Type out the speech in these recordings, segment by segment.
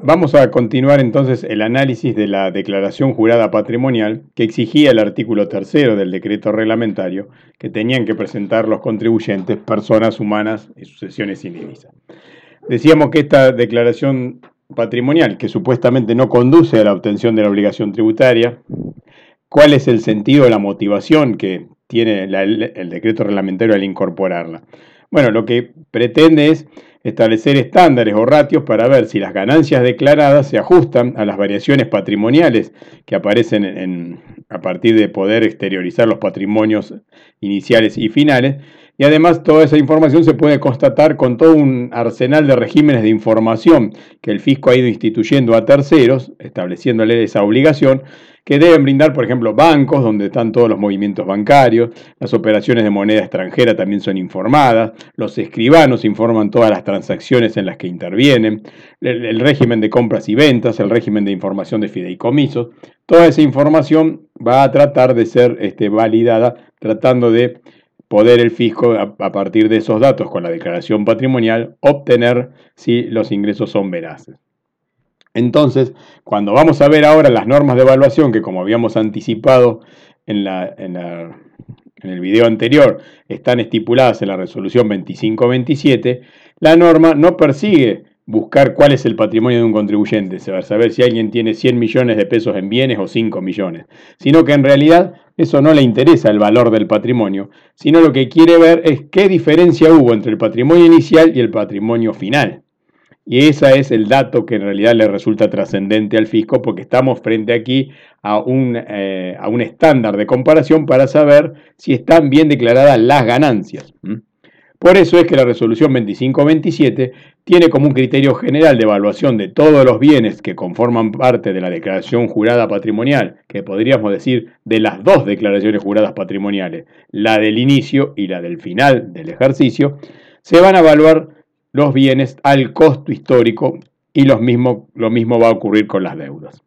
Vamos a continuar entonces el análisis de la declaración jurada patrimonial que exigía el artículo tercero del decreto reglamentario que tenían que presentar los contribuyentes, personas humanas y sucesiones indivisas. Decíamos que esta declaración patrimonial, que supuestamente no conduce a la obtención de la obligación tributaria, ¿cuál es el sentido, la motivación que tiene el decreto reglamentario al incorporarla? Bueno, lo que pretende es establecer estándares o ratios para ver si las ganancias declaradas se ajustan a las variaciones patrimoniales que aparecen a partir de poder exteriorizar los patrimonios iniciales y finales. Y además toda esa información se puede constatar con todo un arsenal de regímenes de información que el fisco ha ido instituyendo a terceros, estableciéndole esa obligación, que deben brindar, por ejemplo, bancos, donde están todos los movimientos bancarios, las operaciones de moneda extranjera también son informadas, los escribanos informan todas las transacciones en las que intervienen, el, régimen de compras y ventas, el régimen de información de fideicomisos, toda esa información va a tratar de ser este, validada, tratando de poder el fisco, a, a partir de esos datos con la declaración patrimonial, obtener si los ingresos son veraces. Entonces, cuando vamos a ver ahora las normas de evaluación, que como habíamos anticipado en, el video anterior, están estipuladas en la resolución 2527, la norma no persigue buscar cuál es el patrimonio de un contribuyente, saber si alguien tiene 100 millones de pesos en bienes o 5 millones, sino que en realidad eso no le interesa el valor del patrimonio, sino lo que quiere ver es qué diferencia hubo entre el patrimonio inicial y el patrimonio final. Y ese es el dato que en realidad le resulta trascendente al fisco porque estamos frente aquí a un, eh, a un estándar de comparación para saber si están bien declaradas las ganancias. Por eso es que la resolución 2527 tiene como un criterio general de evaluación de todos los bienes que conforman parte de la declaración jurada patrimonial, que podríamos decir de las dos declaraciones juradas patrimoniales, la del inicio y la del final del ejercicio, se van a evaluar los bienes al costo histórico y lo mismo, lo mismo va a ocurrir con las deudas.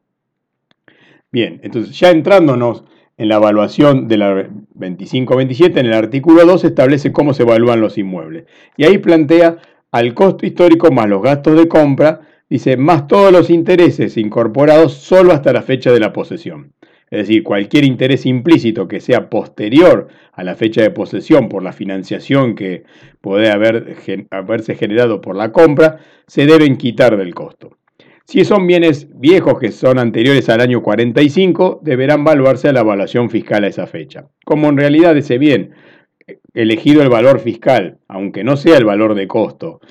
Bien, entonces ya entrándonos en la evaluación de la 2527, en el artículo 2 establece cómo se evalúan los inmuebles. Y ahí plantea al costo histórico más los gastos de compra, dice, más todos los intereses incorporados solo hasta la fecha de la posesión es decir, cualquier interés implícito que sea posterior a la fecha de posesión por la financiación que puede haber, haberse generado por la compra, se deben quitar del costo. Si son bienes viejos que son anteriores al año 45, deberán valuarse a la evaluación fiscal a esa fecha. Como en realidad ese bien, elegido el valor fiscal, aunque no sea el valor de costo,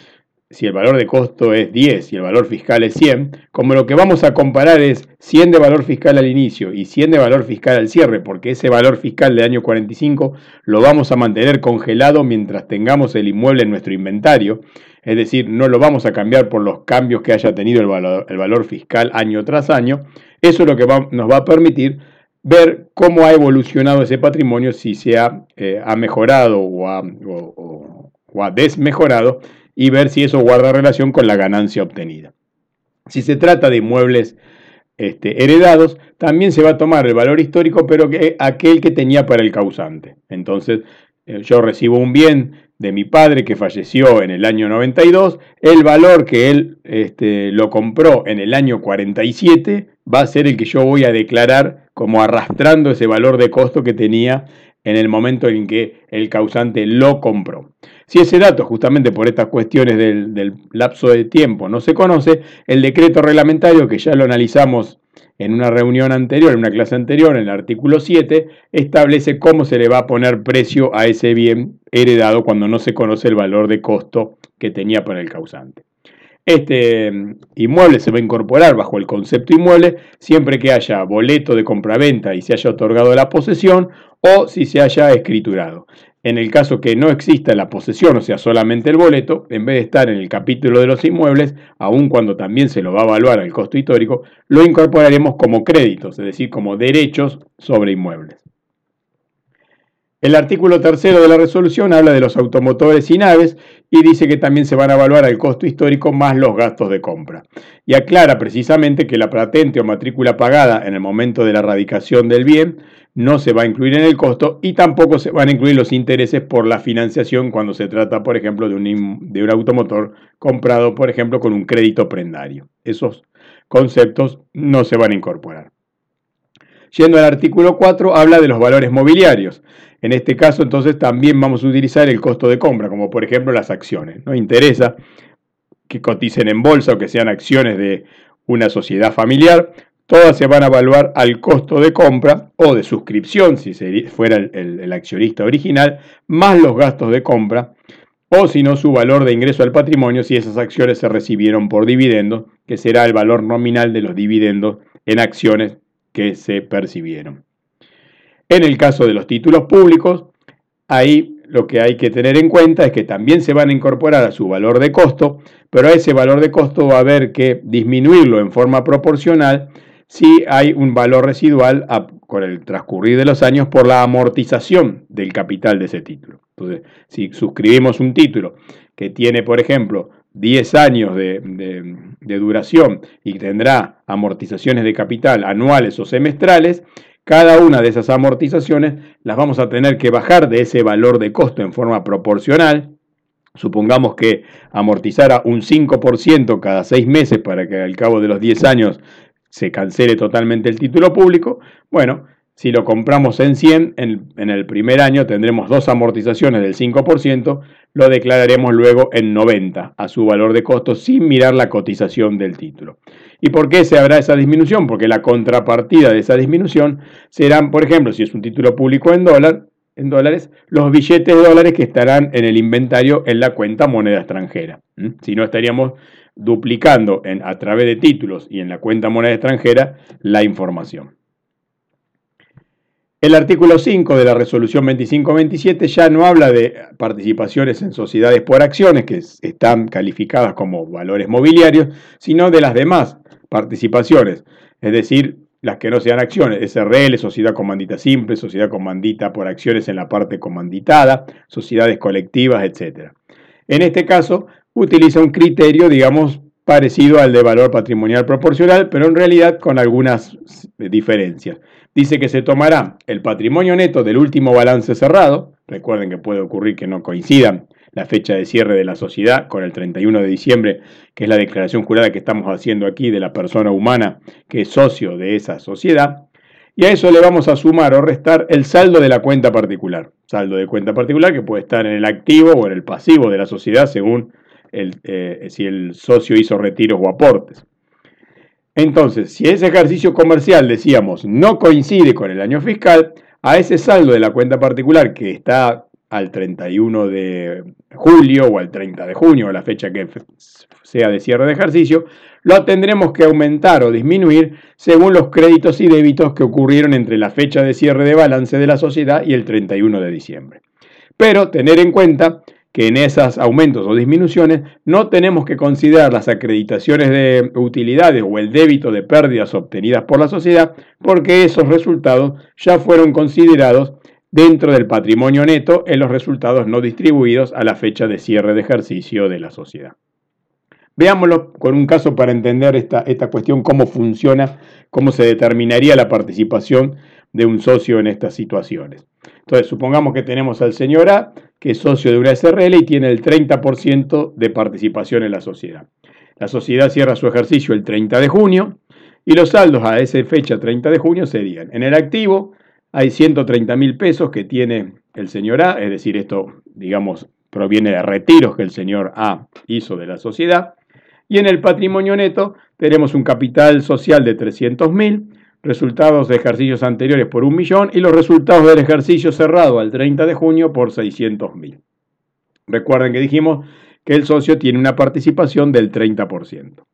si el valor de costo es 10 y el valor fiscal es 100, como lo que vamos a comparar es 100 de valor fiscal al inicio y 100 de valor fiscal al cierre, porque ese valor fiscal de año 45 lo vamos a mantener congelado mientras tengamos el inmueble en nuestro inventario, es decir, no lo vamos a cambiar por los cambios que haya tenido el valor, fiscal año tras año, eso es lo que nos va a permitir ver cómo ha evolucionado ese patrimonio, si se ha, eh, mejorado o ha desmejorado y ver si eso guarda relación con la ganancia obtenida. Si se trata de inmuebles este, heredados, también se va a tomar el valor histórico, pero que, aquel que tenía para el causante. Entonces, eh, yo recibo un bien de mi padre que falleció en el año 92, el valor que él este, lo compró en el año 47 va a ser el que yo voy a declarar como arrastrando ese valor de costo que tenía en el momento en que el causante lo compró. Si ese dato, justamente por estas cuestiones del, lapso de tiempo, no se conoce, el decreto reglamentario, que ya lo analizamos en una reunión anterior, en una clase anterior, en el artículo 7, establece cómo se le va a poner precio a ese bien heredado cuando no se conoce el valor de costo que tenía para el causante. Este mm, inmueble se va a incorporar bajo el concepto inmueble siempre que haya boleto de compraventa y se haya otorgado la posesión o si se haya escriturado. En el caso que no exista la posesión, o sea, solamente el boleto, en vez de estar en el capítulo de los inmuebles, aun cuando también se lo va a evaluar al costo histórico, lo incorporaremos como créditos, es decir, como derechos sobre inmuebles. El artículo tercero de la resolución habla de los automotores y naves y dice que también se van a evaluar al costo histórico más los gastos de compra. Y aclara precisamente que la patente o matrícula pagada en el momento de la erradicación del bien no se va a incluir en el costo y tampoco se van a incluir los intereses por la financiación cuando se trata, por ejemplo, de un, de un automotor comprado, por ejemplo, con un crédito prendario. Esos conceptos no se van a incorporar. Yendo al artículo 4, habla de los valores mobiliarios. En este caso, entonces, también vamos a utilizar el costo de compra, como por ejemplo las acciones. No interesa que coticen en bolsa o que sean acciones de una sociedad familiar, todas se van a evaluar al costo de compra o de suscripción, si fuera el, accionista original, más los gastos de compra, o si no su valor de ingreso al patrimonio si esas acciones se recibieron por dividendo, que será el valor nominal de los dividendos en acciones que se percibieron. En el caso de los títulos públicos, ahí lo que hay que tener en cuenta es que también se van a incorporar a su valor de costo, pero a ese valor de costo va a haber que disminuirlo en forma proporcional si hay un valor residual con el transcurrir de los años por la amortización del capital de ese título. Entonces, si suscribimos un título que tiene, por ejemplo, 10 años de, de duración y tendrá amortizaciones de capital anuales o semestrales, cada una de esas amortizaciones las vamos a tener que bajar de ese valor de costo en forma proporcional. Supongamos que amortizara un 5% cada 6 meses para que al cabo de los 10 años se cancele totalmente el título público. Bueno, si lo compramos en 100, en, el primer año tendremos dos amortizaciones del 5%, lo declararemos luego en 90 a su valor de costo sin mirar la cotización del título. ¿Y por qué se habrá esa disminución? Porque la contrapartida de esa disminución serán, por ejemplo, si es un título público en dólar, en dólares, los billetes de dólares que estarán en el inventario en la cuenta moneda extranjera. Si no estaríamos duplicando en, a través de títulos y en la cuenta moneda extranjera la información. El artículo 5 de la resolución 2527 ya no habla de participaciones en sociedades por acciones, que están calificadas como valores mobiliarios, sino de las demás participaciones, es decir, las que no sean acciones, SRL, sociedad comandita simple, sociedad comandita por acciones en la parte comanditada, sociedades colectivas, etc. En este caso, utiliza un criterio, digamos, parecido al de valor patrimonial proporcional, pero en realidad con algunas diferencias. Dice que se tomará el patrimonio neto del último balance cerrado, recuerden que puede ocurrir que no coincidan la fecha de cierre de la sociedad con el 31 de diciembre, que es la declaración jurada que estamos haciendo aquí de la persona humana que es socio de esa sociedad, y a eso le vamos a sumar o restar el saldo de la cuenta particular, saldo de cuenta particular que puede estar en el activo o en el pasivo de la sociedad según eh, si el socio hizo retiros o aportes. Entonces, si ese ejercicio comercial, decíamos, no coincide con el año fiscal, a ese saldo de la cuenta particular que está al 31 de julio o al 30 de junio, la fecha que sea de cierre de ejercicio, lo tendremos que aumentar o disminuir según los créditos y débitos que ocurrieron entre la fecha de cierre de balance de la sociedad y el 31 de diciembre. Pero tener en cuenta que en esos aumentos o disminuciones no tenemos que considerar las acreditaciones de utilidades o el débito de pérdidas obtenidas por la sociedad porque esos resultados ya fueron considerados dentro del patrimonio neto en los resultados no distribuidos a la fecha de cierre de ejercicio de la sociedad. Veámoslo con un caso para entender esta, esta cuestión, cómo funciona, cómo se determinaría la participación de un socio en estas situaciones. Entonces, supongamos que tenemos al señor A, que es socio de una SRL y tiene el 30% de participación en la sociedad. La sociedad cierra su ejercicio el 30 de junio y los saldos a esa fecha 30 de junio serían, en el activo hay 130 mil pesos que tiene el señor A, es decir, esto, digamos, proviene de retiros que el señor A hizo de la sociedad, y en el patrimonio neto tenemos un capital social de 300 mil, resultados de ejercicios anteriores por un millón y los resultados del ejercicio cerrado al 30 de junio por 600 mil. Recuerden que dijimos que el socio tiene una participación del 30%.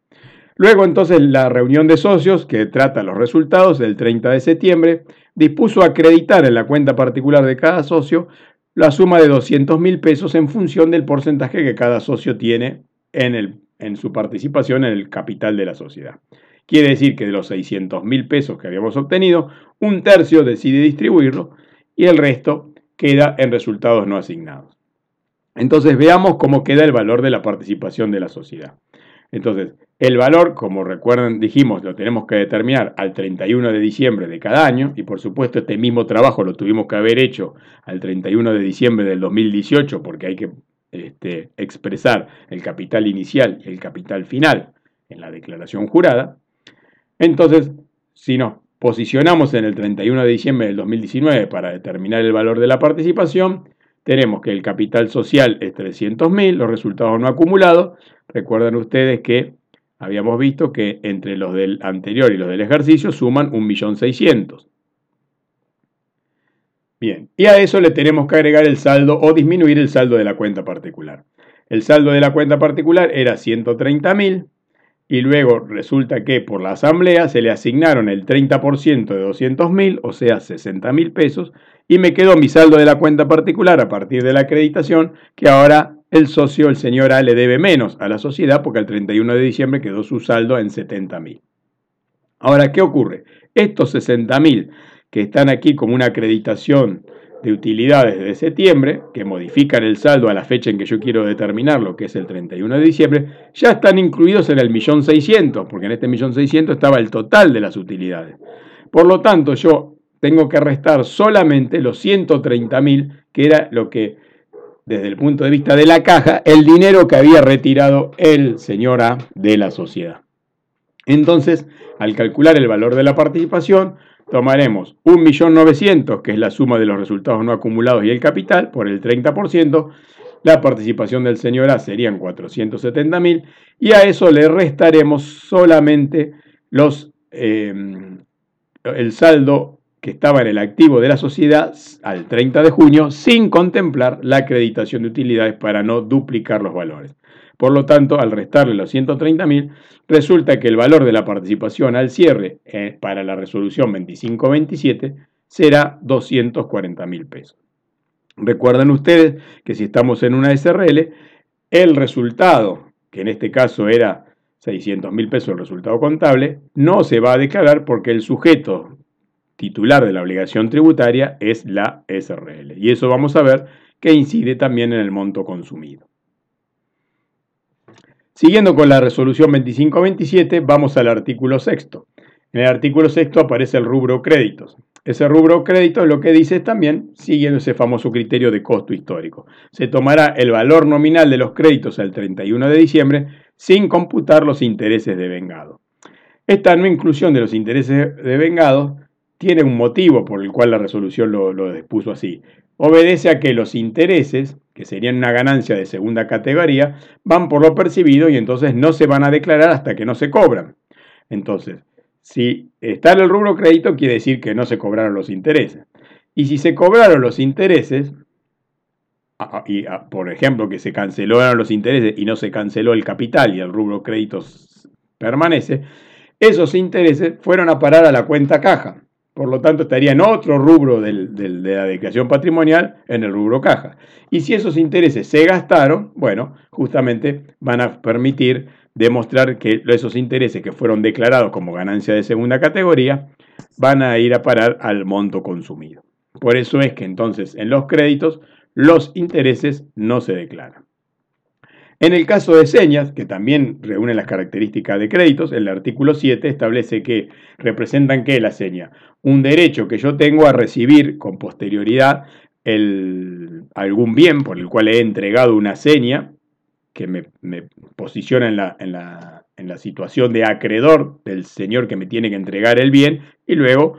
Luego entonces la reunión de socios que trata los resultados del 30 de septiembre dispuso acreditar en la cuenta particular de cada socio la suma de 200 mil pesos en función del porcentaje que cada socio tiene en, el, en su participación en el capital de la sociedad. Quiere decir que de los 600 mil pesos que habíamos obtenido, un tercio decide distribuirlo y el resto queda en resultados no asignados. Entonces veamos cómo queda el valor de la participación de la sociedad. Entonces, el valor, como recuerdan, dijimos, lo tenemos que determinar al 31 de diciembre de cada año, y por supuesto este mismo trabajo lo tuvimos que haber hecho al 31 de diciembre del 2018, porque hay que este, expresar el capital inicial y el capital final en la declaración jurada. Entonces, si nos posicionamos en el 31 de diciembre del 2019 para determinar el valor de la participación, tenemos que el capital social es 300.000, los resultados no acumulados. Recuerden ustedes que habíamos visto que entre los del anterior y los del ejercicio suman 1.600.000. Bien, y a eso le tenemos que agregar el saldo o disminuir el saldo de la cuenta particular. El saldo de la cuenta particular era 130.000 y luego resulta que por la asamblea se le asignaron el 30% de 200.000, o sea, 60.000 pesos, y me quedó mi saldo de la cuenta particular a partir de la acreditación, que ahora el socio, el señor A, le debe menos a la sociedad porque el 31 de diciembre quedó su saldo en 70.000. Ahora, ¿qué ocurre? Estos 60.000 que están aquí como una acreditación de utilidades de septiembre, que modifican el saldo a la fecha en que yo quiero determinarlo, que es el 31 de diciembre, ya están incluidos en el millón seiscientos, porque en este millón seiscientos estaba el total de las utilidades. Por lo tanto, yo tengo que restar solamente los 130.000, que era lo que, desde el punto de vista de la caja, el dinero que había retirado el señor A de la sociedad. Entonces, al calcular el valor de la participación, tomaremos 1.900.000, que es la suma de los resultados no acumulados y el capital, por el 30%, la participación del señor A serían 470.000 y a eso le restaremos solamente los, em, el saldo que estaba en el activo de la sociedad al 30 de junio sin contemplar la acreditación de utilidades para no duplicar los valores. Por lo tanto, al restarle los 130.000, resulta que el valor de la participación al cierre eh, para la resolución 2527 será 240.000 pesos. Recuerden ustedes que si estamos en una SRL, el resultado, que en este caso era 600.000 pesos el resultado contable, no se va a declarar porque el sujeto titular de la obligación tributaria es la SRL. Y eso vamos a ver que incide también en el monto consumido. Siguiendo con la resolución 2527, vamos al artículo sexto. En el artículo sexto aparece el rubro créditos. Ese rubro créditos lo que dice es también, siguiendo ese famoso criterio de costo histórico, se tomará el valor nominal de los créditos al 31 de diciembre sin computar los intereses de vengado. Esta no inclusión de los intereses de vengado tiene un motivo por el cual la resolución lo, lo dispuso así obedece a que los intereses, que serían una ganancia de segunda categoría, van por lo percibido y entonces no se van a declarar hasta que no se cobran. Entonces, si está en el rubro crédito, quiere decir que no se cobraron los intereses. Y si se cobraron los intereses, y por ejemplo que se cancelaron los intereses y no se canceló el capital y el rubro crédito permanece, esos intereses fueron a parar a la cuenta caja. Por lo tanto, estaría en otro rubro de la declaración patrimonial, en el rubro caja. Y si esos intereses se gastaron, bueno, justamente van a permitir demostrar que esos intereses que fueron declarados como ganancia de segunda categoría van a ir a parar al monto consumido. Por eso es que entonces en los créditos los intereses no se declaran. En el caso de señas, que también reúnen las características de créditos, el artículo 7 establece que representan que la seña, un derecho que yo tengo a recibir con posterioridad algún bien por el cual he entregado una seña que me, posiciona en la, en, la, situación de acreedor del señor que me tiene que entregar el bien y luego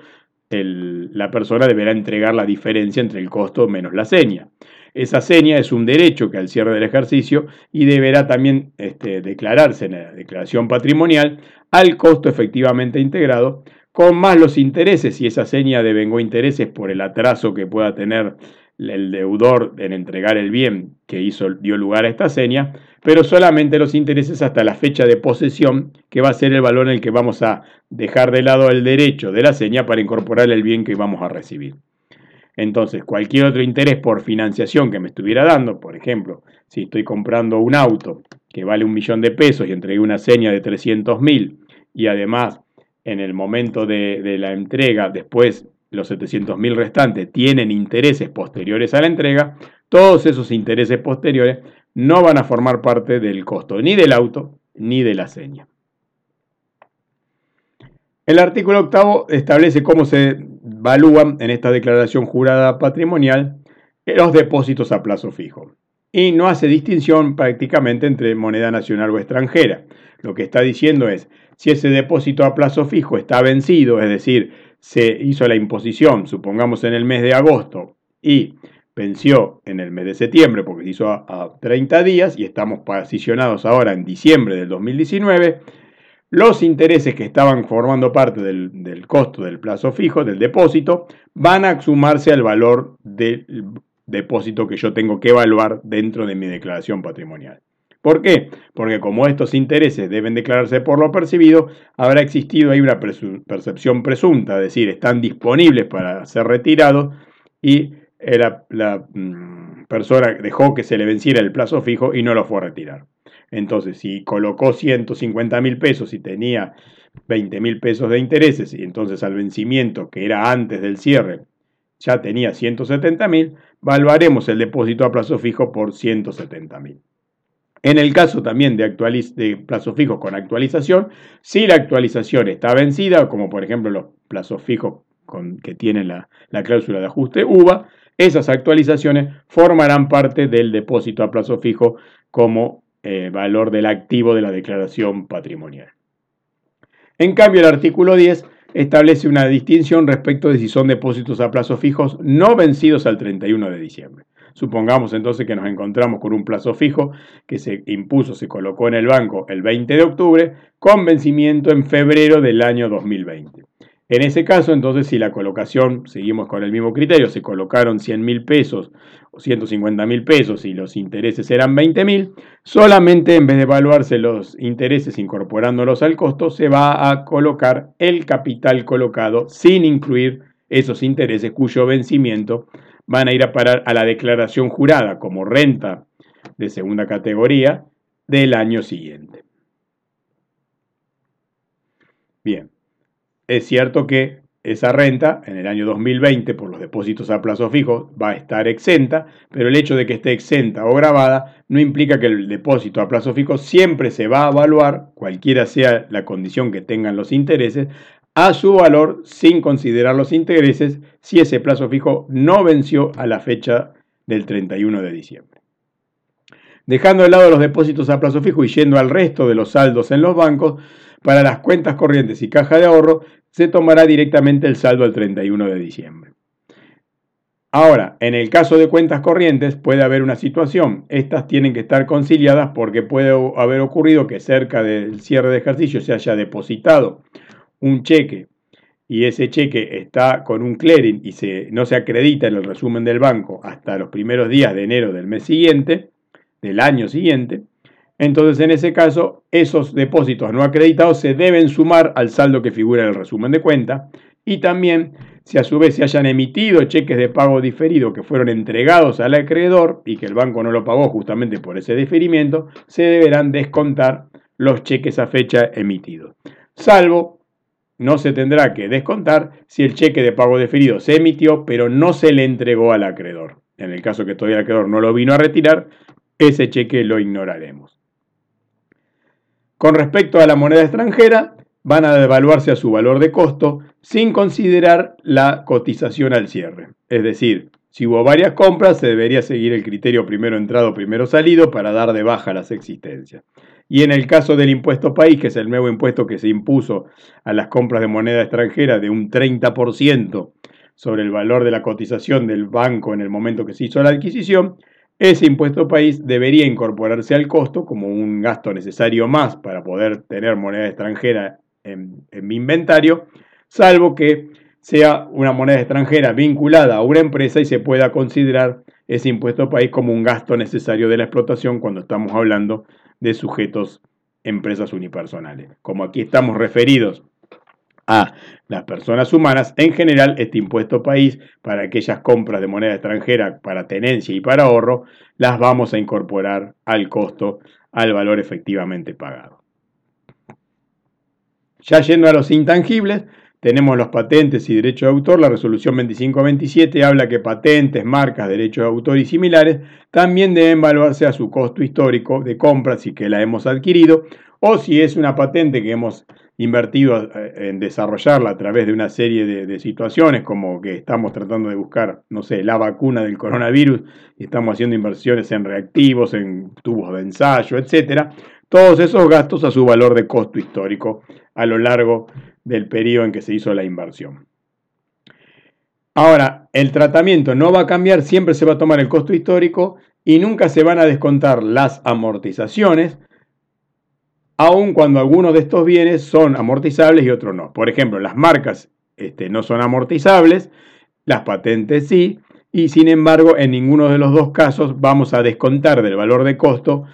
la persona deberá entregar la diferencia entre el costo menos la seña. Esa seña es un derecho que al cierre del ejercicio y deberá también este, declararse en la declaración patrimonial al costo efectivamente integrado, con más los intereses, si esa seña devengó intereses por el atraso que pueda tener el deudor en entregar el bien que hizo, dio lugar a esta seña, pero solamente los intereses hasta la fecha de posesión, que va a ser el valor en el que vamos a dejar de lado el derecho de la seña para incorporar el bien que vamos a recibir. Entonces, cualquier otro interés por financiación que me estuviera dando, por ejemplo, si estoy comprando un auto que vale un millón de pesos y entregué una seña de 300 mil y además en el momento de, la entrega, después los 700 mil restantes tienen intereses posteriores a la entrega, todos esos intereses posteriores no van a formar parte del costo ni del auto ni de la seña. El artículo octavo establece cómo se evalúan en esta declaración jurada patrimonial los depósitos a plazo fijo. y no hace distinción prácticamente entre moneda nacional o extranjera. Lo que está diciendo es, si ese depósito a plazo fijo está vencido, es decir, se hizo la imposición, supongamos en el mes de agosto, y venció en el mes de septiembre porque se hizo a, 30 días y estamos posicionados ahora en diciembre del 2019, los intereses que estaban formando parte del, costo del plazo fijo, del depósito, van a sumarse al valor del depósito que yo tengo que evaluar dentro de mi declaración patrimonial. ¿Por qué? Porque como estos intereses deben declararse por lo percibido, habrá existido ahí una percepción presunta, es decir, están disponibles para ser retirados y la, mm, persona dejó que se le venciera el plazo fijo y no lo fue a retirar. Entonces, si colocó 150 mil pesos y tenía 20 mil pesos de intereses y entonces al vencimiento que era antes del cierre ya tenía 170 mil, valuaremos el depósito a plazo fijo por 170 mil. En el caso también de, de plazo fijo con actualización, si la actualización está vencida, como por ejemplo los plazos fijos con, que tienen la, cláusula de ajuste UVA, esas actualizaciones formarán parte del depósito a plazo fijo como eh, valor del activo de la declaración patrimonial. En cambio, el artículo 10 establece una distinción respecto de si son depósitos a plazos fijos no vencidos al 31 de diciembre. Supongamos entonces que nos encontramos con un plazo fijo que se impuso, se colocó en el banco el 20 de octubre con vencimiento en febrero del año 2020. En ese caso, entonces, si la colocación, seguimos con el mismo criterio, se colocaron 100 mil pesos o 150 mil pesos y los intereses eran 20 mil, solamente en vez de evaluarse los intereses incorporándolos al costo, se va a colocar el capital colocado sin incluir esos intereses cuyo vencimiento van a ir a parar a la declaración jurada como renta de segunda categoría del año siguiente. Bien, es cierto que esa renta en el año 2020 por los depósitos a plazo fijo va a estar exenta, pero el hecho de que esté exenta o grabada no implica que el depósito a plazo fijo siempre se va a evaluar, cualquiera sea la condición que tengan los intereses, a su valor sin considerar los intereses si ese plazo fijo no venció a la fecha del 31 de diciembre. Dejando de lado los depósitos a plazo fijo y yendo al resto de los saldos en los bancos, para las cuentas corrientes y caja de ahorro se tomará directamente el saldo al 31 de diciembre. Ahora, en el caso de cuentas corrientes puede haber una situación. Estas tienen que estar conciliadas porque puede haber ocurrido que cerca del cierre de ejercicio se haya depositado un cheque y ese cheque está con un clearing y no se acredita en el resumen del banco hasta los primeros días de enero del mes siguiente, del año siguiente, entonces en ese caso esos depósitos no acreditados se deben sumar al saldo que figura en el resumen de cuenta y también si a su vez se hayan emitido cheques de pago diferido que fueron entregados al acreedor y que el banco no lo pagó justamente por ese diferimiento, se deberán descontar los cheques a fecha emitidos. Salvo no se tendrá que descontar si el cheque de pago deferido se emitió pero no se le entregó al acreedor. En el caso que todavía el acreedor no lo vino a retirar, ese cheque lo ignoraremos. Con respecto a la moneda extranjera, van a devaluarse a su valor de costo sin considerar la cotización al cierre. Es decir, si hubo varias compras, se debería seguir el criterio primero entrado, primero salido para dar de baja las existencias. Y en el caso del impuesto país, que es el nuevo impuesto que se impuso a las compras de moneda extranjera de un 30% sobre el valor de la cotización del banco en el momento que se hizo la adquisición, ese impuesto país debería incorporarse al costo como un gasto necesario más para poder tener moneda extranjera en, mi inventario, salvo que sea una moneda extranjera vinculada a una empresa y se pueda considerar ese impuesto país como un gasto necesario de la explotación cuando estamos hablando de sujetos empresas unipersonales. Como aquí estamos referidos a las personas humanas, en general este impuesto país para aquellas compras de moneda extranjera para tenencia y para ahorro, las vamos a incorporar al costo, al valor efectivamente pagado. Ya yendo a los intangibles, tenemos los patentes y derechos de autor, la resolución 2527 habla que patentes, marcas, derechos de autor y similares también deben evaluarse a su costo histórico de compra si que la hemos adquirido o si es una patente que hemos invertido eh, en desarrollarla a través de una serie de, situaciones, como que estamos tratando de buscar, no sé, la vacuna del coronavirus y estamos haciendo inversiones en reactivos, en tubos de ensayo, etcétera. Todos esos gastos a su valor de costo histórico a lo largo del periodo en que se hizo la inversión. Ahora, el tratamiento no va a cambiar, siempre se va a tomar el costo histórico y nunca se van a descontar las amortizaciones, aun cuando algunos de estos bienes son amortizables y otros no. Por ejemplo, las marcas este, no son amortizables, las patentes sí, y sin embargo en ninguno de los dos casos vamos a descontar del valor de costo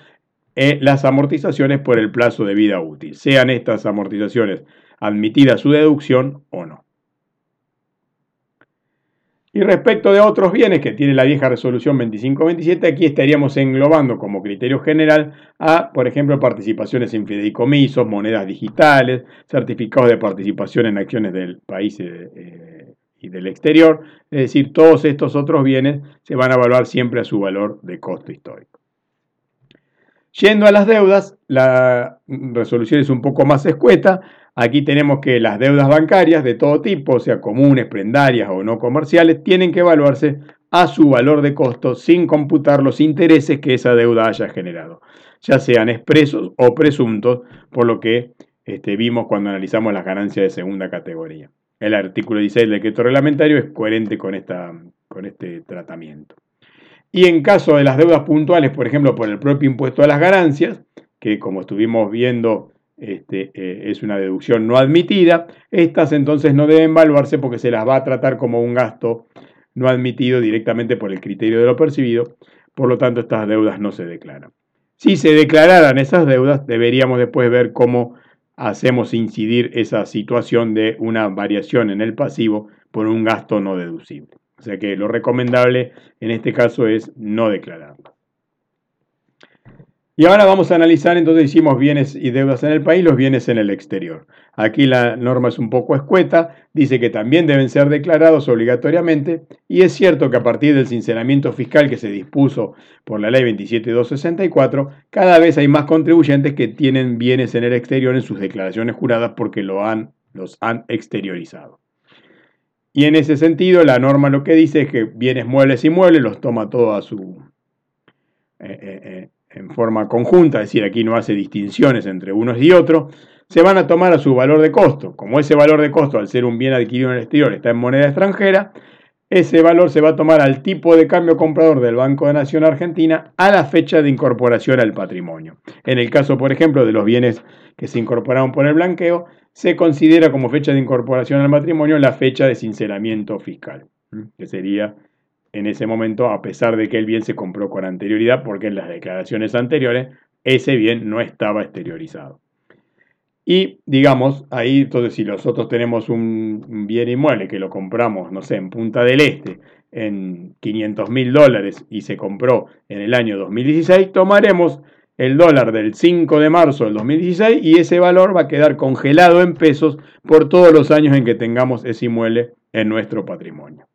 eh, las amortizaciones por el plazo de vida útil, sean estas amortizaciones admitida su deducción o no. Y respecto de otros bienes que tiene la vieja resolución 2527, aquí estaríamos englobando como criterio general a, por ejemplo, participaciones en fideicomisos, monedas digitales, certificados de participación en acciones del país eh, y del exterior. Es decir, todos estos otros bienes se van a evaluar siempre a su valor de costo histórico. Yendo a las deudas, la resolución es un poco más escueta. Aquí tenemos que las deudas bancarias de todo tipo, sea comunes, prendarias o no comerciales, tienen que evaluarse a su valor de costo sin computar los intereses que esa deuda haya generado, ya sean expresos o presuntos, por lo que este, vimos cuando analizamos las ganancias de segunda categoría. El artículo 16 del decreto reglamentario es coherente con, esta, con este tratamiento. Y en caso de las deudas puntuales, por ejemplo, por el propio impuesto a las ganancias, que como estuvimos viendo este, eh, es una deducción no admitida, estas entonces no deben evaluarse porque se las va a tratar como un gasto no admitido directamente por el criterio de lo percibido, por lo tanto estas deudas no se declaran. Si se declararan esas deudas, deberíamos después ver cómo hacemos incidir esa situación de una variación en el pasivo por un gasto no deducible. O sea que lo recomendable en este caso es no declararlo. Y ahora vamos a analizar, entonces hicimos bienes y deudas en el país, los bienes en el exterior. Aquí la norma es un poco escueta, dice que también deben ser declarados obligatoriamente, y es cierto que a partir del sinceramiento fiscal que se dispuso por la ley 27264, cada vez hay más contribuyentes que tienen bienes en el exterior en sus declaraciones juradas porque lo han, los han exteriorizado. Y en ese sentido, la norma lo que dice es que bienes muebles y muebles los toma todo a su... Eh, eh, eh, en forma conjunta, es decir, aquí no hace distinciones entre unos y otros, se van a tomar a su valor de costo. Como ese valor de costo, al ser un bien adquirido en el exterior, está en moneda extranjera, ese valor se va a tomar al tipo de cambio comprador del Banco de Nación Argentina a la fecha de incorporación al patrimonio. En el caso, por ejemplo, de los bienes que se incorporaron por el blanqueo, se considera como fecha de incorporación al patrimonio la fecha de sinceramiento fiscal, que sería en ese momento, a pesar de que el bien se compró con anterioridad, porque en las declaraciones anteriores ese bien no estaba exteriorizado. Y digamos, ahí entonces si nosotros tenemos un bien inmueble que lo compramos, no sé, en Punta del Este, en 500 mil dólares y se compró en el año 2016, tomaremos el dólar del 5 de marzo del 2016 y ese valor va a quedar congelado en pesos por todos los años en que tengamos ese inmueble en nuestro patrimonio.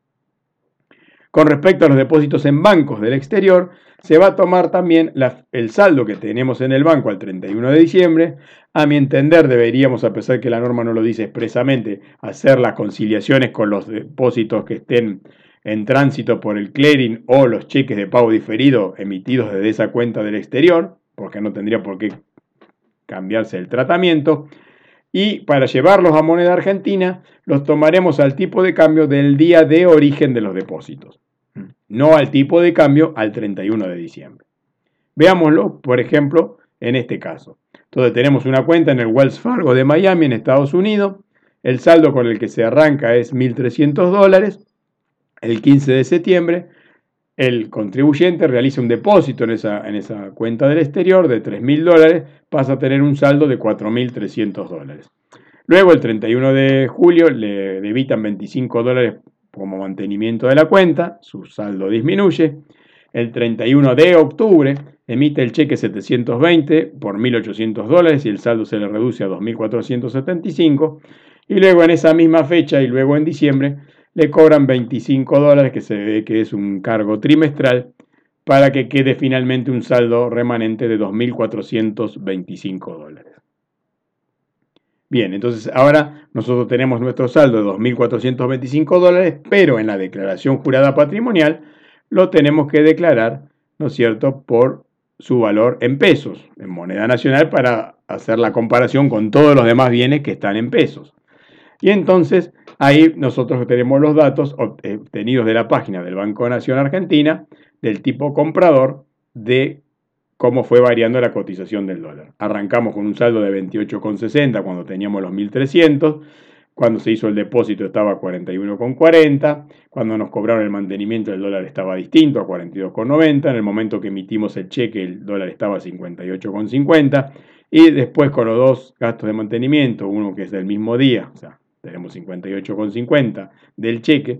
Con respecto a los depósitos en bancos del exterior, se va a tomar también el saldo que tenemos en el banco al 31 de diciembre. A mi entender, deberíamos, a pesar que la norma no lo dice expresamente, hacer las conciliaciones con los depósitos que estén en tránsito por el clearing o los cheques de pago diferido emitidos desde esa cuenta del exterior, porque no tendría por qué cambiarse el tratamiento. Y para llevarlos a moneda argentina, los tomaremos al tipo de cambio del día de origen de los depósitos, no al tipo de cambio al 31 de diciembre. Veámoslo, por ejemplo, en este caso. Entonces tenemos una cuenta en el Wells Fargo de Miami, en Estados Unidos. El saldo con el que se arranca es 1.300 dólares. El 15 de septiembre, el contribuyente realiza un depósito en esa, en esa cuenta del exterior de 3.000 dólares, pasa a tener un saldo de 4.300 dólares. Luego, el 31 de julio, le debitan 25 dólares como mantenimiento de la cuenta, su saldo disminuye. El 31 de octubre emite el cheque 720 por 1.800 dólares y el saldo se le reduce a 2.475. Y luego en esa misma fecha y luego en diciembre le cobran 25 dólares, que se ve que es un cargo trimestral, para que quede finalmente un saldo remanente de 2.425 dólares. Bien, entonces ahora nosotros tenemos nuestro saldo de 2.425 dólares, pero en la declaración jurada patrimonial lo tenemos que declarar, ¿no es cierto?, por su valor en pesos, en moneda nacional, para hacer la comparación con todos los demás bienes que están en pesos. Y entonces ahí nosotros tenemos los datos obtenidos de la página del Banco Nación Argentina del tipo comprador de cómo fue variando la cotización del dólar. Arrancamos con un saldo de 28,60 cuando teníamos los 1.300, cuando se hizo el depósito estaba a 41,40, cuando nos cobraron el mantenimiento el dólar estaba distinto a 42,90, en el momento que emitimos el cheque el dólar estaba a 58,50 y después con los dos gastos de mantenimiento, uno que es del mismo día, o sea, tenemos 58,50 del cheque,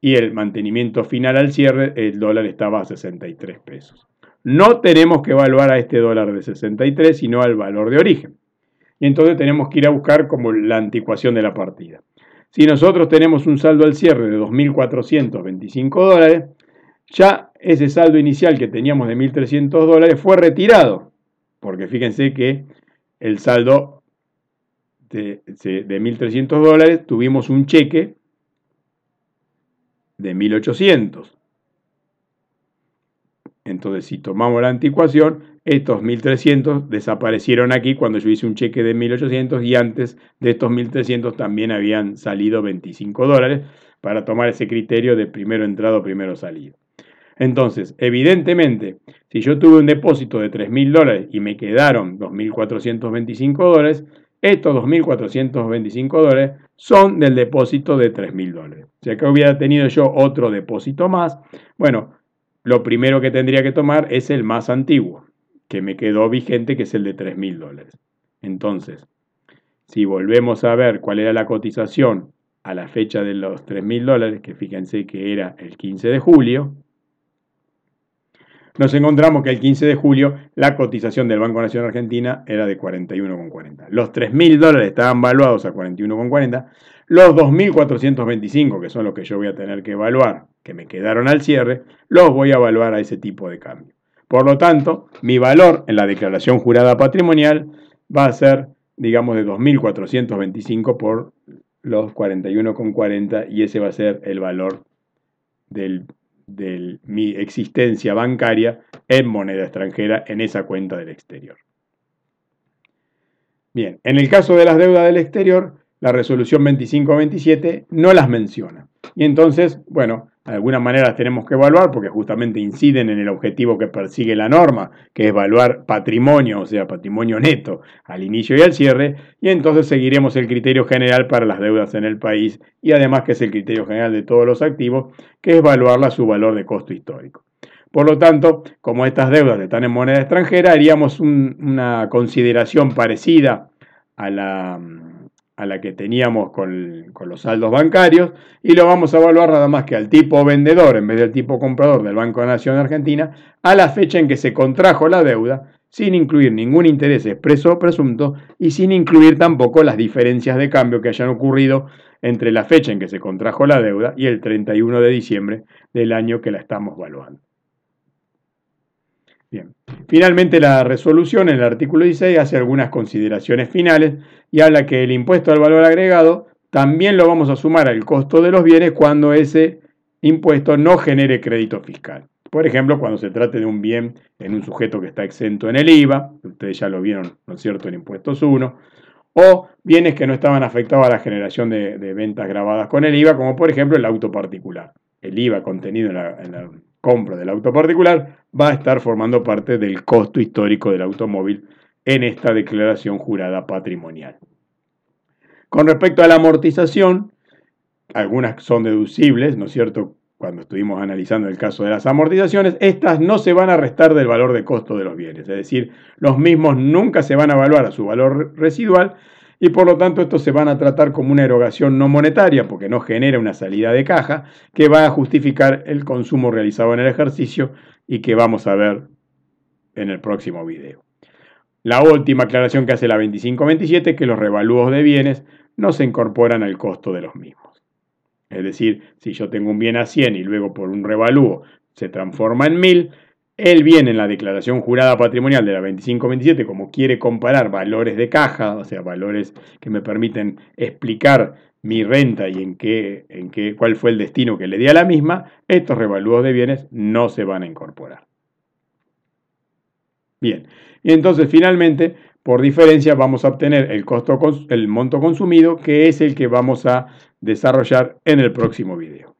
y el mantenimiento final al cierre, el dólar estaba a 63 pesos. No tenemos que evaluar a este dólar de 63, sino al valor de origen. Y entonces tenemos que ir a buscar como la anticuación de la partida. Si nosotros tenemos un saldo al cierre de 2.425 dólares, ya ese saldo inicial que teníamos de 1.300 dólares fue retirado, porque fíjense que el saldo de, de 1.300 dólares tuvimos un cheque de 1800. Entonces, si tomamos la anticuación, estos 1300 desaparecieron aquí cuando yo hice un cheque de 1800 y antes de estos 1300 también habían salido 25 dólares para tomar ese criterio de primero entrado, primero salido. Entonces, evidentemente, si yo tuve un depósito de 3.000 dólares y me quedaron 2.425 dólares, estos 2.425 dólares son del depósito de 3.000 dólares. O que hubiera tenido yo otro depósito más. Bueno, lo primero que tendría que tomar es el más antiguo, que me quedó vigente, que es el de 3.000 dólares. Entonces, si volvemos a ver cuál era la cotización a la fecha de los 3.000 dólares, que fíjense que era el 15 de julio, nos encontramos que el 15 de julio la cotización del Banco Nacional Argentina era de 41,40. Los 3.000 dólares estaban valuados a 41,40. Los 2.425, que son los que yo voy a tener que evaluar, que me quedaron al cierre, los voy a evaluar a ese tipo de cambio. Por lo tanto, mi valor en la declaración jurada patrimonial va a ser, digamos, de 2.425 por los 41,40 y ese va a ser el valor del de mi existencia bancaria en moneda extranjera en esa cuenta del exterior. Bien, en el caso de las deudas del exterior, la resolución 2527 no las menciona. Y entonces, bueno, de alguna manera las tenemos que evaluar porque justamente inciden en el objetivo que persigue la norma, que es evaluar patrimonio, o sea, patrimonio neto al inicio y al cierre, y entonces seguiremos el criterio general para las deudas en el país y además que es el criterio general de todos los activos, que es evaluarla a su valor de costo histórico. Por lo tanto, como estas deudas están en moneda extranjera, haríamos una consideración parecida a la a la que teníamos con, los saldos bancarios y lo vamos a evaluar nada más que al tipo vendedor en vez del tipo comprador del Banco de Nación Argentina a la fecha en que se contrajo la deuda sin incluir ningún interés expreso o presunto y sin incluir tampoco las diferencias de cambio que hayan ocurrido entre la fecha en que se contrajo la deuda y el 31 de diciembre del año que la estamos evaluando. Bien. Finalmente, la resolución en el artículo 16 hace algunas consideraciones finales y habla que el impuesto al valor agregado también lo vamos a sumar al costo de los bienes cuando ese impuesto no genere crédito fiscal. Por ejemplo, cuando se trate de un bien en un sujeto que está exento en el IVA, ustedes ya lo vieron, ¿no es cierto?, en impuestos 1, o bienes que no estaban afectados a la generación de, ventas grabadas con el IVA, como por ejemplo el auto particular. El IVA contenido en la compra del auto particular va a estar formando parte del costo histórico del automóvil en esta declaración jurada patrimonial. Con respecto a la amortización, algunas son deducibles, ¿no es cierto? Cuando estuvimos analizando el caso de las amortizaciones, estas no se van a restar del valor de costo de los bienes, es decir, los mismos nunca se van a evaluar a su valor residual, y por lo tanto estos se van a tratar como una erogación no monetaria porque no genera una salida de caja que va a justificar el consumo realizado en el ejercicio y que vamos a ver en el próximo video. La última aclaración que hace la 2527 es que los revalúos de bienes no se incorporan al costo de los mismos. Es decir, si yo tengo un bien a 100 y luego por un revalúo se transforma en 1000, el bien en la declaración jurada patrimonial de la 2527, como quiere comparar valores de caja, o sea, valores que me permiten explicar mi renta y en qué, en qué, cuál fue el destino que le di a la misma, estos revalúos de bienes no se van a incorporar. Bien, y entonces finalmente, por diferencia, vamos a obtener el, costo, el monto consumido, que es el que vamos a desarrollar en el próximo video.